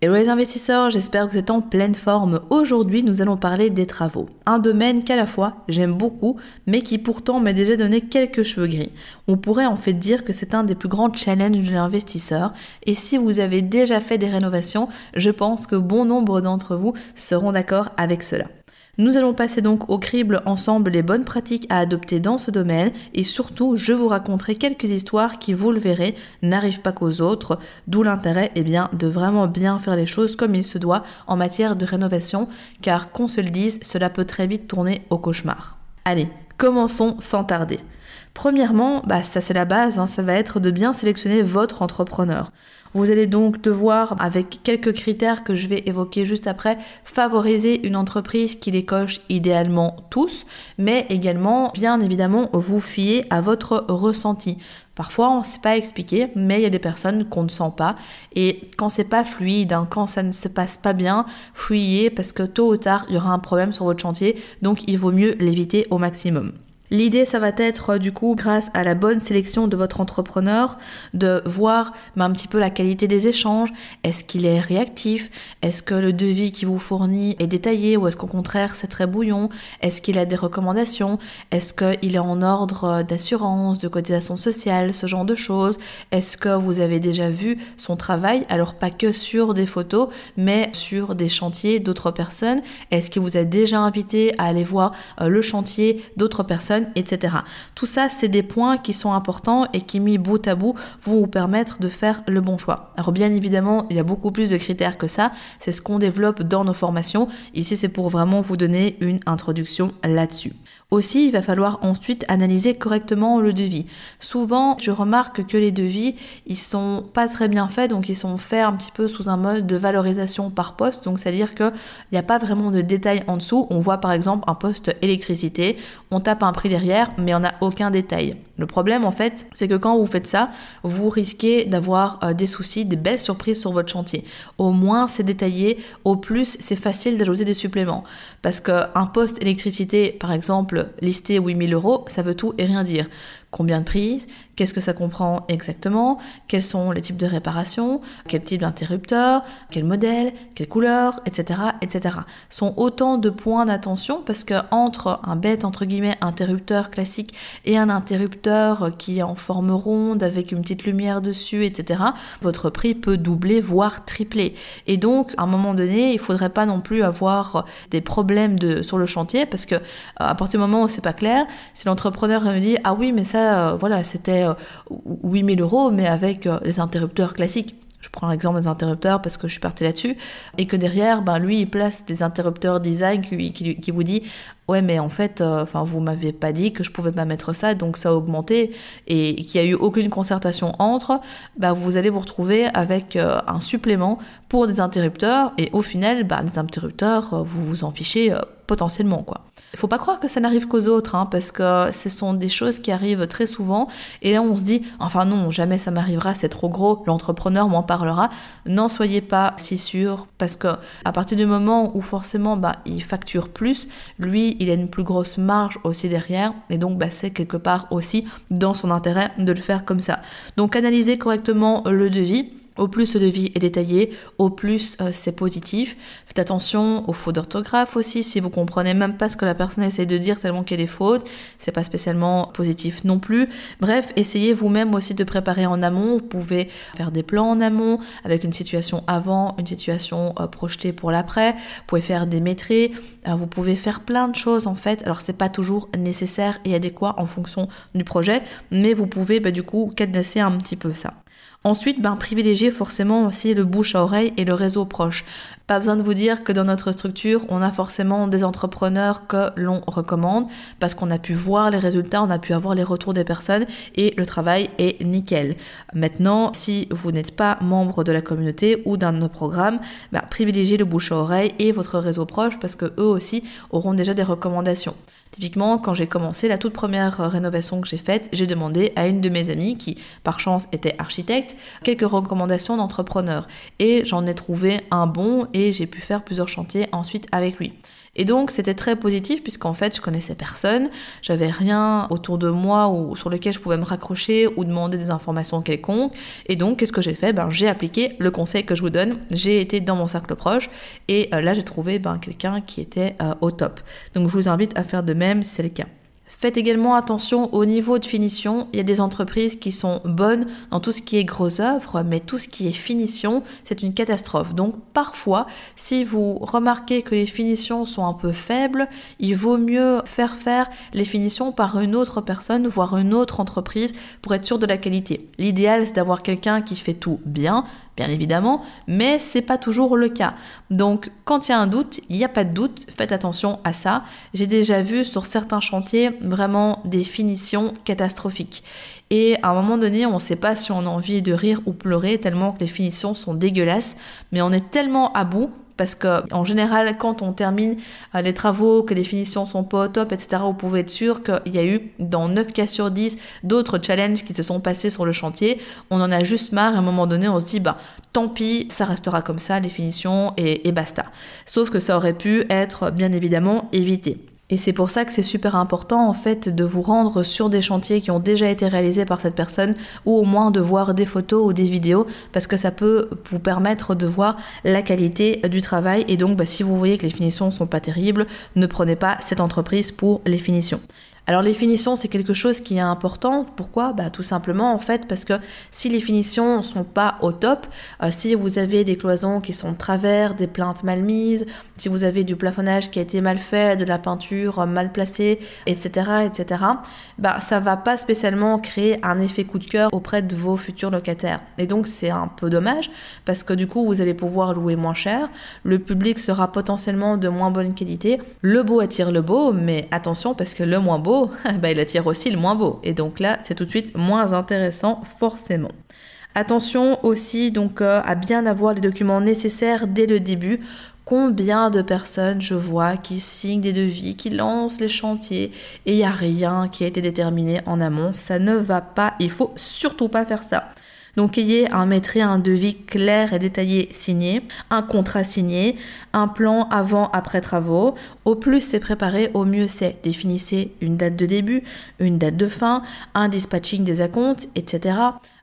Hello les investisseurs, j'espère que vous êtes en pleine forme. Aujourd'hui, nous allons parler des travaux. Un domaine qu'à la fois j'aime beaucoup, mais qui pourtant m'a déjà donné quelques cheveux gris. On pourrait en fait dire que c'est un des plus grands challenges de l'investisseur. Et si vous avez déjà fait des rénovations, je pense que bon nombre d'entre vous seront d'accord avec cela. Nous allons passer donc au crible ensemble les bonnes pratiques à adopter dans ce domaine et surtout je vous raconterai quelques histoires qui, vous le verrez, n'arrivent pas qu'aux autres, d'où l'intérêt eh bien, de vraiment bien faire les choses comme il se doit en matière de rénovation car qu'on se le dise, cela peut très vite tourner au cauchemar. Allez, commençons sans tarder. Premièrement, bah, ça c'est la base, hein, ça va être de bien sélectionner votre entrepreneur. Vous allez donc devoir, avec quelques critères que je vais évoquer juste après, favoriser une entreprise qui les coche idéalement tous, mais également, bien évidemment, vous fier à votre ressenti. Parfois, on ne sait pas expliquer, mais il y a des personnes qu'on ne sent pas. Et quand c'est pas fluide, hein, quand ça ne se passe pas bien, fuyez parce que tôt ou tard, il y aura un problème sur votre chantier. Donc, il vaut mieux l'éviter au maximum. L'idée, ça va être du coup, grâce à la bonne sélection de votre entrepreneur, de voir ben, un petit peu la qualité des échanges. Est-ce qu'il est réactif? Est-ce que le devis qui vous fournit est détaillé ou est-ce qu'au contraire c'est très bouillon? Est-ce qu'il a des recommandations? Est-ce qu'il est en ordre d'assurance, de cotisation sociale, ce genre de choses? Est-ce que vous avez déjà vu son travail? Alors pas que sur des photos, mais sur des chantiers d'autres personnes. Est-ce qu'il vous a déjà invité à aller voir euh, le chantier d'autres personnes? Etc. Tout ça, c'est des points qui sont importants et qui, mis bout à bout, vont vous permettre de faire le bon choix. Alors bien évidemment, il y a beaucoup plus de critères que ça. C'est ce qu'on développe dans nos formations. Ici, c'est pour vraiment vous donner une introduction là-dessus. Aussi, il va falloir ensuite analyser correctement le devis. Souvent, je remarque que les devis, ils sont pas très bien faits, donc ils sont faits un petit peu sous un mode de valorisation par poste. Donc, c'est-à-dire qu'il n'y a pas vraiment de détails en dessous. On voit par exemple un poste électricité, on tape un prix derrière, mais on n'a aucun détail. Le problème, en fait, c'est que quand vous faites ça, vous risquez d'avoir euh, des soucis, des belles surprises sur votre chantier. Au moins, c'est détaillé. Au plus, c'est facile d'ajouter des suppléments. Parce qu'un poste électricité, par exemple, listé 8000 euros, ça veut tout et rien dire combien de prises, qu'est-ce que ça comprend exactement, quels sont les types de réparations, quel type d'interrupteur, quel modèle, quelle couleur, etc., etc. sont autant de points d'attention parce que entre un bête entre guillemets interrupteur classique et un interrupteur qui est en forme ronde avec une petite lumière dessus, etc., votre prix peut doubler voire tripler. Et donc à un moment donné, il faudrait pas non plus avoir des problèmes de sur le chantier parce que à partir du moment où c'est pas clair, si l'entrepreneur nous dit ah oui mais ça euh, voilà, c'était 8000 euh, euros, mais avec euh, des interrupteurs classiques. Je prends l'exemple des interrupteurs parce que je suis partie là-dessus. Et que derrière, ben, lui, il place des interrupteurs design qui, vous dit Ouais, mais en fait, vous m'avez pas dit que je pouvais pas mettre ça, donc ça a augmenté. Et qu'il n'y a eu aucune concertation entre, ben, vous allez vous retrouver avec un supplément pour des interrupteurs. Et au final, ben, des interrupteurs, vous vous en fichez potentiellement, quoi. Il faut pas croire que ça n'arrive qu'aux autres, hein, parce que ce sont des choses qui arrivent très souvent. Et là, on se dit, enfin non, jamais ça m'arrivera, c'est trop gros, l'entrepreneur m'en parlera. N'en soyez pas si sûr, parce que à partir du moment où forcément, bah, il facture plus, lui, il a une plus grosse marge aussi derrière, et donc, bah, c'est quelque part aussi dans son intérêt de le faire comme ça. Donc, analysez correctement le devis au plus ce devis est détaillé, au plus euh, c'est positif. Faites attention aux fautes d'orthographe aussi. Si vous comprenez même pas ce que la personne essaie de dire tellement qu'il y a des fautes, c'est pas spécialement positif non plus. Bref, essayez vous-même aussi de préparer en amont. Vous pouvez faire des plans en amont avec une situation avant, une situation euh, projetée pour l'après. Vous pouvez faire des maîtrises. Euh, vous pouvez faire plein de choses en fait. Alors c'est pas toujours nécessaire et adéquat en fonction du projet, mais vous pouvez bah, du coup cadenasser un petit peu ça. Ensuite, ben, privilégiez forcément aussi le bouche à oreille et le réseau proche. Pas besoin de vous dire que dans notre structure, on a forcément des entrepreneurs que l'on recommande parce qu'on a pu voir les résultats, on a pu avoir les retours des personnes et le travail est nickel. Maintenant, si vous n'êtes pas membre de la communauté ou d'un de nos programmes, ben, privilégiez le bouche à oreille et votre réseau proche parce que eux aussi auront déjà des recommandations. Typiquement, quand j'ai commencé la toute première euh, rénovation que j'ai faite, j'ai demandé à une de mes amies, qui par chance était architecte, quelques recommandations d'entrepreneurs. Et j'en ai trouvé un bon j'ai pu faire plusieurs chantiers ensuite avec lui. Et donc c'était très positif puisqu'en fait je connaissais personne, j'avais rien autour de moi ou sur lequel je pouvais me raccrocher ou demander des informations quelconques. Et donc qu'est-ce que j'ai fait? Ben j'ai appliqué le conseil que je vous donne. J'ai été dans mon cercle proche et euh, là j'ai trouvé ben, quelqu'un qui était euh, au top. Donc je vous invite à faire de même si c'est le cas. Faites également attention au niveau de finition. Il y a des entreprises qui sont bonnes dans tout ce qui est gros œuvre, mais tout ce qui est finition, c'est une catastrophe. Donc parfois, si vous remarquez que les finitions sont un peu faibles, il vaut mieux faire faire les finitions par une autre personne, voire une autre entreprise, pour être sûr de la qualité. L'idéal, c'est d'avoir quelqu'un qui fait tout bien, bien évidemment, mais c'est pas toujours le cas. Donc, quand il y a un doute, il n'y a pas de doute, faites attention à ça. J'ai déjà vu sur certains chantiers vraiment des finitions catastrophiques. Et à un moment donné, on ne sait pas si on a envie de rire ou pleurer tellement que les finitions sont dégueulasses, mais on est tellement à bout parce que en général, quand on termine euh, les travaux, que les finitions sont pas au top, etc., vous pouvez être sûr qu'il y a eu dans 9 cas sur 10 d'autres challenges qui se sont passés sur le chantier. On en a juste marre. À un moment donné, on se dit, bah, tant pis, ça restera comme ça, les finitions et, et basta. Sauf que ça aurait pu être bien évidemment évité. Et c'est pour ça que c'est super important en fait de vous rendre sur des chantiers qui ont déjà été réalisés par cette personne ou au moins de voir des photos ou des vidéos parce que ça peut vous permettre de voir la qualité du travail et donc bah, si vous voyez que les finitions sont pas terribles, ne prenez pas cette entreprise pour les finitions. Alors les finitions, c'est quelque chose qui est important. Pourquoi? Bah, Tout simplement en fait parce que si les finitions sont pas au top, euh, si vous avez des cloisons qui sont de travers, des plaintes mal mises, si vous avez du plafonnage qui a été mal fait, de la peinture mal placée, etc., etc., bah ça va pas spécialement créer un effet coup de cœur auprès de vos futurs locataires. Et donc c'est un peu dommage parce que du coup vous allez pouvoir louer moins cher, le public sera potentiellement de moins bonne qualité. Le beau attire le beau, mais attention parce que le moins beau bah, il attire aussi le moins beau. Et donc là, c'est tout de suite moins intéressant forcément. Attention aussi donc euh, à bien avoir les documents nécessaires dès le début. Combien de personnes je vois qui signent des devis, qui lancent les chantiers et il n'y a rien qui a été déterminé en amont. Ça ne va pas. Il faut surtout pas faire ça. Donc ayez un maîtrise, un devis clair et détaillé signé, un contrat signé, un plan avant-après travaux. Au plus c'est préparé, au mieux c'est. Définissez une date de début, une date de fin, un dispatching des acomptes, etc.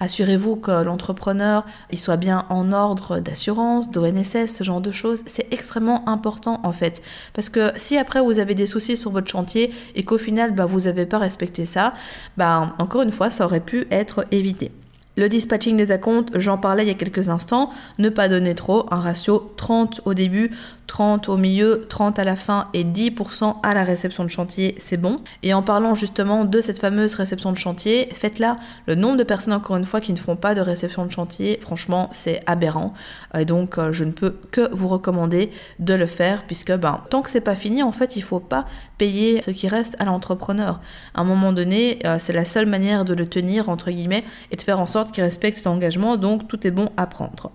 Assurez-vous que l'entrepreneur soit bien en ordre d'assurance, d'ONSS, ce genre de choses. C'est extrêmement important en fait. Parce que si après vous avez des soucis sur votre chantier et qu'au final bah, vous n'avez pas respecté ça, bah, encore une fois ça aurait pu être évité. Le dispatching des acomptes, j'en parlais il y a quelques instants, ne pas donner trop, un ratio 30 au début, 30 au milieu, 30 à la fin et 10% à la réception de chantier, c'est bon. Et en parlant justement de cette fameuse réception de chantier, faites-la. Le nombre de personnes, encore une fois, qui ne font pas de réception de chantier, franchement, c'est aberrant. Et donc, euh, je ne peux que vous recommander de le faire, puisque ben, tant que c'est pas fini, en fait, il faut pas payer ce qui reste à l'entrepreneur. À un moment donné, euh, c'est la seule manière de le tenir, entre guillemets, et de faire en sorte qu'il respecte ses engagements, donc tout est bon à prendre.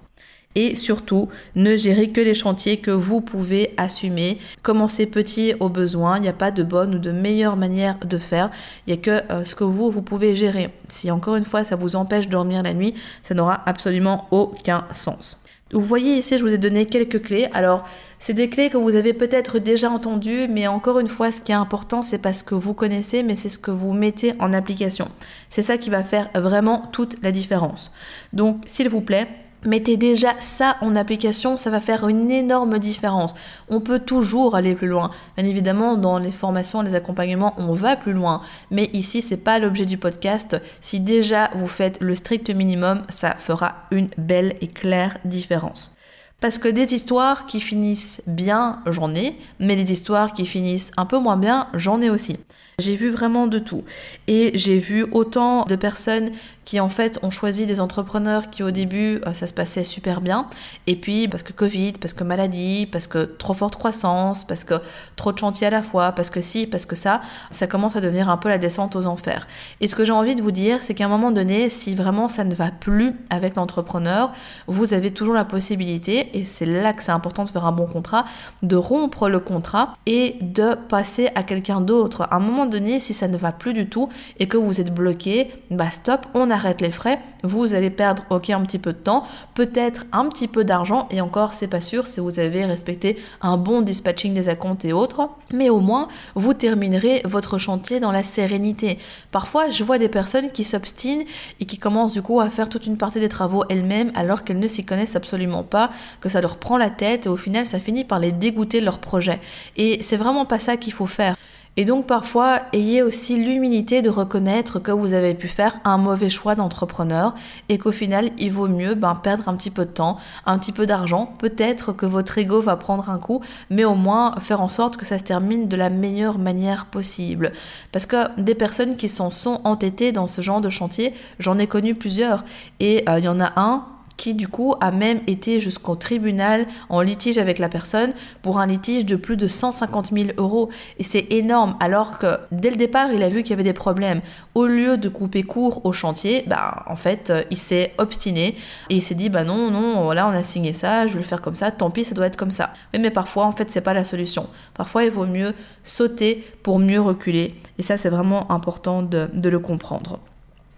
Et surtout, ne gérez que les chantiers que vous pouvez assumer. Commencez petit au besoin. Il n'y a pas de bonne ou de meilleure manière de faire. Il n'y a que euh, ce que vous, vous pouvez gérer. Si encore une fois, ça vous empêche de dormir la nuit, ça n'aura absolument aucun sens. Vous voyez ici, je vous ai donné quelques clés. Alors, c'est des clés que vous avez peut-être déjà entendues, mais encore une fois, ce qui est important, c'est pas ce que vous connaissez, mais c'est ce que vous mettez en application. C'est ça qui va faire vraiment toute la différence. Donc, s'il vous plaît, Mettez déjà ça en application, ça va faire une énorme différence. On peut toujours aller plus loin. Bien évidemment, dans les formations, les accompagnements, on va plus loin. Mais ici, c'est pas l'objet du podcast. Si déjà vous faites le strict minimum, ça fera une belle et claire différence. Parce que des histoires qui finissent bien, j'en ai, mais des histoires qui finissent un peu moins bien, j'en ai aussi. J'ai vu vraiment de tout. Et j'ai vu autant de personnes qui en fait ont choisi des entrepreneurs qui au début euh, ça se passait super bien et puis parce que Covid, parce que maladie, parce que trop forte croissance, parce que trop de chantiers à la fois, parce que si, parce que ça, ça commence à devenir un peu la descente aux enfers. Et ce que j'ai envie de vous dire, c'est qu'à un moment donné, si vraiment ça ne va plus avec l'entrepreneur, vous avez toujours la possibilité, et c'est là que c'est important de faire un bon contrat, de rompre le contrat et de passer à quelqu'un d'autre. À un moment donné, si ça ne va plus du tout et que vous êtes bloqué, bah stop, on arrête les frais. Vous allez perdre, ok, un petit peu de temps, peut-être un petit peu d'argent, et encore, c'est pas sûr si vous avez respecté un bon dispatching des acomptes et autres, mais au moins, vous terminerez votre chantier dans la sérénité. Parfois, je vois des personnes qui s'obstinent et qui commencent du coup à faire toute une partie des travaux elles-mêmes alors qu'elles ne s'y connaissent absolument pas, que ça leur prend la tête et au final, ça finit par les dégoûter de leur projet. Et c'est vraiment pas ça qu'il faut faire. Et donc parfois, ayez aussi l'humilité de reconnaître que vous avez pu faire un mauvais choix d'entrepreneur et qu'au final, il vaut mieux ben, perdre un petit peu de temps, un petit peu d'argent. Peut-être que votre ego va prendre un coup, mais au moins faire en sorte que ça se termine de la meilleure manière possible. Parce que des personnes qui s'en sont entêtées dans ce genre de chantier, j'en ai connu plusieurs. Et euh, il y en a un qui du coup a même été jusqu'au tribunal en litige avec la personne pour un litige de plus de 150 000 euros. Et c'est énorme, alors que dès le départ, il a vu qu'il y avait des problèmes. Au lieu de couper court au chantier, bah, en fait, euh, il s'est obstiné et il s'est dit, bah non, non, voilà, on a signé ça, je vais le faire comme ça, tant pis, ça doit être comme ça. Mais, parfois, en fait, c'est pas la solution. Parfois, il vaut mieux sauter pour mieux reculer. Et ça, c'est vraiment important de le comprendre.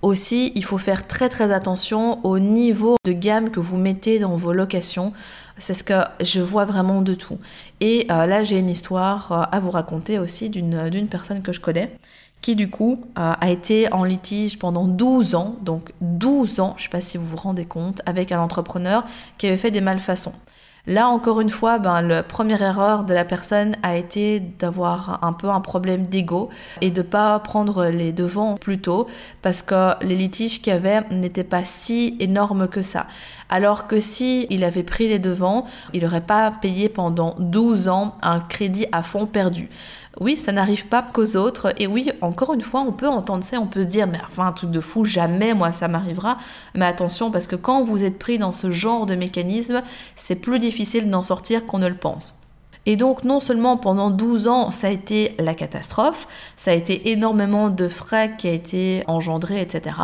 Aussi, il faut faire très très attention au niveau de gamme que vous mettez dans vos locations. C'est ce que je vois vraiment de tout. Et euh, là, j'ai une histoire euh, à vous raconter aussi d'une personne que je connais qui du coup euh, a été en litige pendant 12 ans, donc 12 ans, je ne sais pas si vous vous rendez compte, avec un entrepreneur qui avait fait des malfaçons. Là, encore une fois, ben, la première erreur de la personne a été d'avoir un peu un problème d'ego et de pas prendre les devants plus tôt parce que les litiges qu'il y avait n'étaient pas si énormes que ça. Alors que si il avait pris les devants, il n'aurait pas payé pendant 12 ans un crédit à fond perdu. Oui, ça n'arrive pas qu'aux autres. Et oui, encore une fois, on peut entendre ça, on peut se dire, mais enfin, un truc de fou, jamais moi ça m'arrivera. Mais attention, parce que quand vous êtes pris dans ce genre de mécanisme, c'est plus difficile d'en sortir qu'on ne le pense. Et donc non seulement pendant 12 ans ça a été la catastrophe, ça a été énormément de frais qui a été engendré, etc.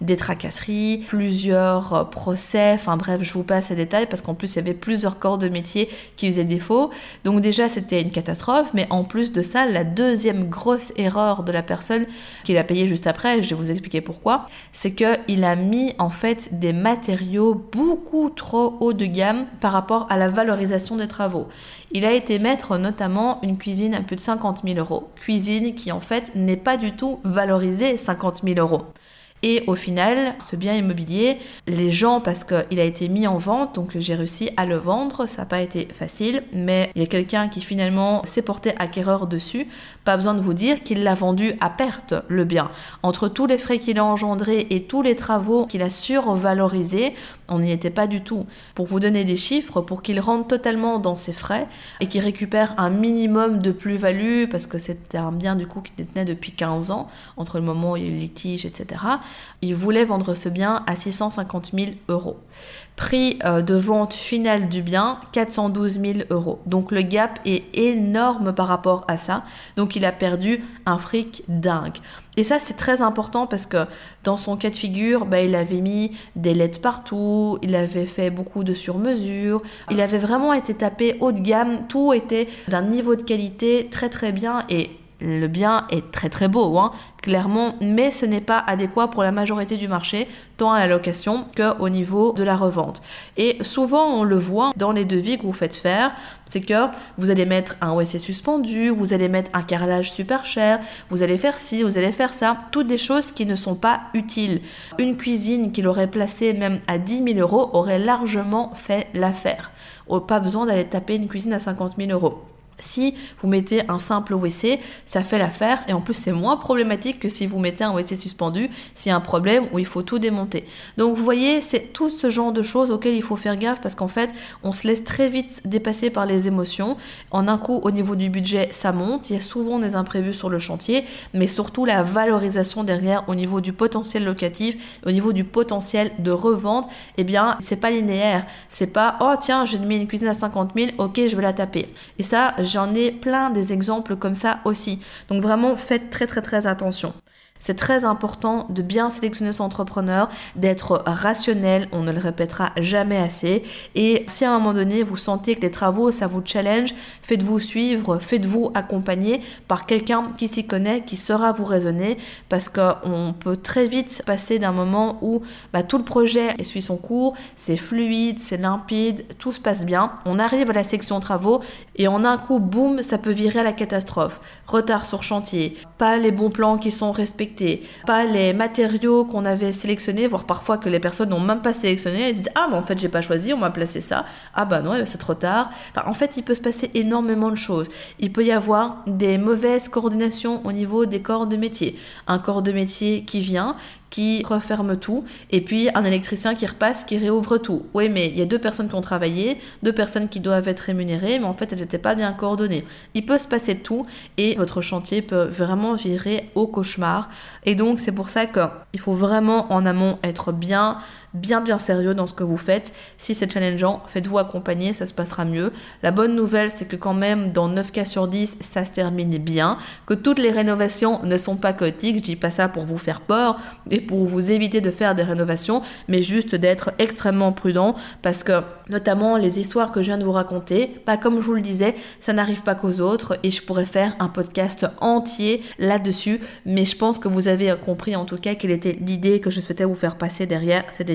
Des tracasseries, plusieurs procès, enfin bref, je vous passe ces détails parce qu'en plus il y avait plusieurs corps de métier qui faisaient défaut. Donc déjà c'était une catastrophe, mais en plus de ça, la deuxième grosse erreur de la personne qu'il a payé juste après, je vais vous expliquer pourquoi, c'est qu'il a mis en fait des matériaux beaucoup trop haut de gamme par rapport à la valorisation des travaux. Il a été mettre notamment une cuisine à plus de 50 000 euros. Cuisine qui en fait n'est pas du tout valorisée 50 000 euros. Et au final, ce bien immobilier, les gens, parce qu'il a été mis en vente, donc j'ai réussi à le vendre, ça n'a pas été facile, mais il y a quelqu'un qui finalement s'est porté acquéreur dessus. Pas besoin de vous dire qu'il l'a vendu à perte, le bien. Entre tous les frais qu'il a engendrés et tous les travaux qu'il a survalorisés, on n'y était pas du tout. Pour vous donner des chiffres, pour qu'il rentre totalement dans ses frais et qu'il récupère un minimum de plus-value, parce que c'était un bien du coup qui détenait depuis 15 ans, entre le moment où il y a eu le litige, etc., il voulait vendre ce bien à 650 000 euros. Prix euh, de vente final du bien, 412 000 euros. Donc le gap est énorme par rapport à ça. Donc il a perdu un fric dingue. Et ça, c'est très important parce que dans son cas de figure, bah, il avait mis des lettres partout, il avait fait beaucoup de sur-mesure, il avait vraiment été tapé haut de gamme, tout était d'un niveau de qualité très très bien et le bien est très très beau, hein, clairement, mais ce n'est pas adéquat pour la majorité du marché, tant à la location qu'au niveau de la revente. Et souvent, on le voit dans les devis que vous faites faire, c'est que vous allez mettre un OSC suspendu, vous allez mettre un carrelage super cher, vous allez faire ci, vous allez faire ça, toutes des choses qui ne sont pas utiles. Une cuisine qu'il aurait placée même à 10 000 euros aurait largement fait l'affaire. Pas besoin d'aller taper une cuisine à 50 000 euros. Si vous mettez un simple WC, ça fait l'affaire et en plus c'est moins problématique que si vous mettez un WC suspendu, s'il y a un problème où il faut tout démonter. Donc vous voyez, c'est tout ce genre de choses auxquelles il faut faire gaffe parce qu'en fait, on se laisse très vite dépasser par les émotions. En un coup, au niveau du budget, ça monte, il y a souvent des imprévus sur le chantier, mais surtout la valorisation derrière au niveau du potentiel locatif, au niveau du potentiel de revente, eh bien, c'est pas linéaire. C'est pas, oh tiens, j'ai mis une cuisine à 50 000, ok, je vais la taper. Et ça, j'en ai plein des exemples comme ça aussi. Donc vraiment, faites très très très attention. C'est très important de bien sélectionner son entrepreneur, d'être rationnel, on ne le répétera jamais assez. Et si à un moment donné vous sentez que les travaux ça vous challenge, faites-vous suivre, faites-vous accompagner par quelqu'un qui s'y connaît, qui saura vous raisonner, parce qu'on peut très vite passer d'un moment où bah, tout le projet suit son cours, c'est fluide, c'est limpide, tout se passe bien. On arrive à la section travaux et en un coup, boum, ça peut virer à la catastrophe. Retard sur chantier, pas les bons plans qui sont respectés pas les matériaux qu'on avait sélectionnés, voire parfois que les personnes n'ont même pas sélectionné, elles disent ah mais en fait j'ai pas choisi, on m'a placé ça, ah bah non c'est trop tard. en fait il peut se passer énormément de choses. Il peut y avoir des mauvaises coordinations au niveau des corps de métier. Un corps de métier qui vient, qui referme tout, et puis un électricien qui repasse, qui réouvre tout. Oui, mais il y a deux personnes qui ont travaillé, deux personnes qui doivent être rémunérées, mais en fait elles n'étaient pas bien coordonnées. Il peut se passer tout, et votre chantier peut vraiment virer au cauchemar. Et donc c'est pour ça qu'il faut vraiment en amont être bien bien bien sérieux dans ce que vous faites. Si c'est challengeant, faites-vous accompagner, ça se passera mieux. La bonne nouvelle, c'est que quand même dans 9 cas sur 10, ça se termine bien, que toutes les rénovations ne sont pas chaotiques, je dis pas ça pour vous faire peur et pour vous éviter de faire des rénovations, mais juste d'être extrêmement prudent parce que notamment les histoires que je viens de vous raconter, pas comme je vous le disais, ça n'arrive pas qu'aux autres et je pourrais faire un podcast entier là-dessus, mais je pense que vous avez compris en tout cas quelle était l'idée que je souhaitais vous faire passer derrière cet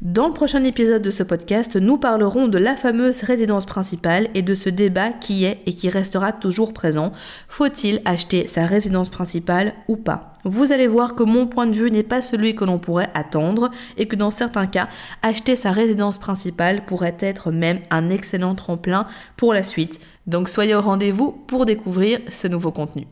Dans le prochain épisode de ce podcast, nous parlerons de la fameuse résidence principale et de ce débat qui est et qui restera toujours présent. Faut-il acheter sa résidence principale ou pas? Vous allez voir que mon point de vue n'est pas celui que l'on pourrait attendre et que dans certains cas, acheter sa résidence principale pourrait être même un excellent tremplin pour la suite. Donc soyez au rendez-vous pour découvrir ce nouveau contenu.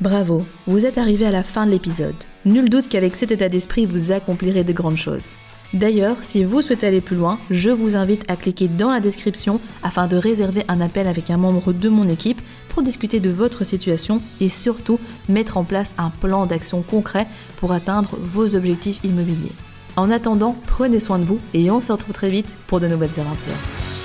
Bravo, vous êtes arrivé à la fin de l'épisode. Nul doute qu'avec cet état d'esprit, vous accomplirez de grandes choses. D'ailleurs, si vous souhaitez aller plus loin, je vous invite à cliquer dans la description afin de réserver un appel avec un membre de mon équipe pour discuter de votre situation et surtout mettre en place un plan d'action concret pour atteindre vos objectifs immobiliers. En attendant, prenez soin de vous et on se retrouve très vite pour de nouvelles aventures.